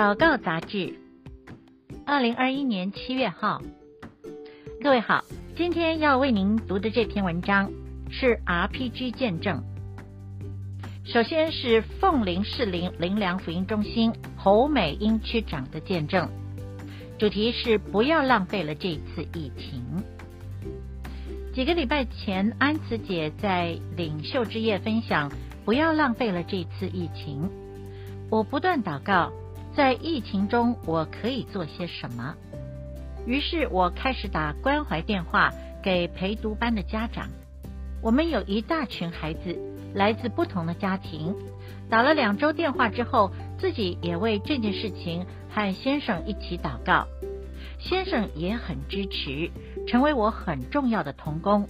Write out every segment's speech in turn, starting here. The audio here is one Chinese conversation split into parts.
祷告杂志，二零二一年七月号。各位好，今天要为您读的这篇文章是 RPG 见证。首先是凤林市林林良福音中心侯美英区长的见证，主题是不要浪费了这次疫情。几个礼拜前，安慈姐在领袖之夜分享，不要浪费了这次疫情。我不断祷告，在疫情中我可以做些什么？于是我开始打关怀电话给陪读班的家长。我们有一大群孩子，来自不同的家庭。打了两周电话之后，自己也为这件事情和先生一起祷告。先生也很支持，成为我很重要的同工。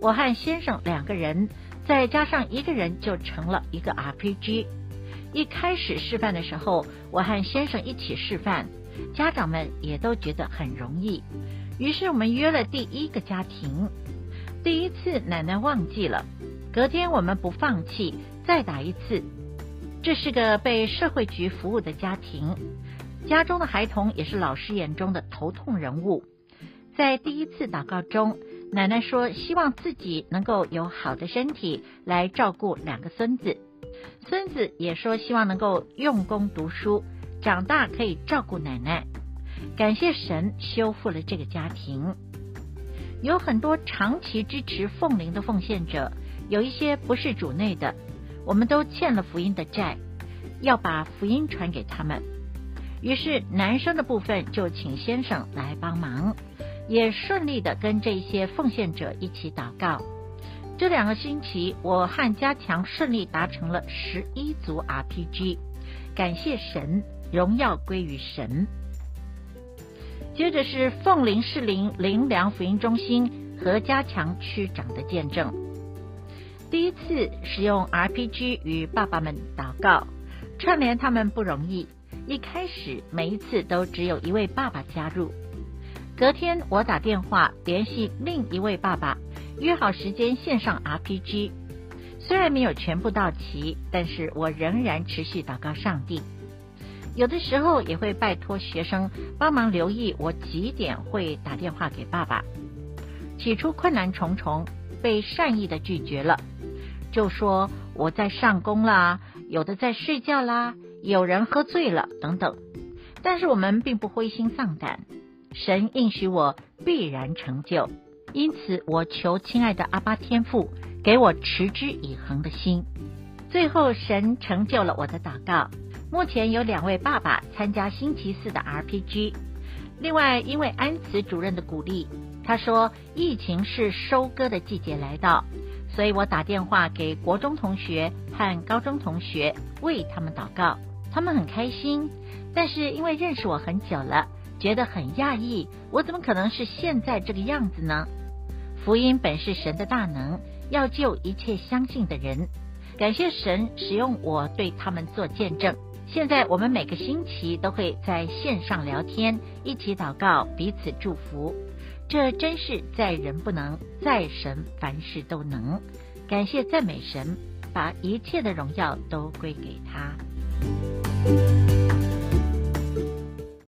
我和先生两个人，再加上一个人，就成了一个 RPG。一开始示范的时候，我和先生一起示范，家长们也都觉得很容易。于是我们约了第一个家庭。第一次奶奶忘记了，隔天我们不放弃，再打一次。这是个被社会局服务的家庭，家中的孩童也是老师眼中的头痛人物。在第一次祷告中，奶奶说希望自己能够有好的身体来照顾两个孙子。孙子也说希望能够用功读书，长大可以照顾奶奶。感谢神修复了这个家庭。有很多长期支持凤灵的奉献者，有一些不是主内的，我们都欠了福音的债，要把福音传给他们。于是男生的部分就请先生来帮忙，也顺利的跟这些奉献者一起祷告。这两个星期，我和家强顺利达成了十一组 RPG，感谢神，荣耀归于神。接着是凤林士林林良福音中心和家强区长的见证。第一次使用 RPG 与爸爸们祷告，串联他们不容易。一开始每一次都只有一位爸爸加入，隔天我打电话联系另一位爸爸。约好时间线上 RPG，虽然没有全部到齐，但是我仍然持续祷告上帝。有的时候也会拜托学生帮忙留意我几点会打电话给爸爸。起初困难重重，被善意的拒绝了，就说我在上工啦，有的在睡觉啦，有人喝醉了等等。但是我们并不灰心丧胆，神应许我必然成就。因此，我求亲爱的阿巴天父给我持之以恒的心。最后，神成就了我的祷告。目前有两位爸爸参加星期四的 RPG。另外，因为安慈主任的鼓励，他说疫情是收割的季节来到，所以我打电话给国中同学和高中同学为他们祷告。他们很开心，但是因为认识我很久了，觉得很讶异，我怎么可能是现在这个样子呢？福音本是神的大能，要救一切相信的人。感谢神使用我对他们做见证。现在我们每个星期都会在线上聊天，一起祷告，彼此祝福。这真是在人不能，在神凡事都能。感谢赞美神，把一切的荣耀都归给他。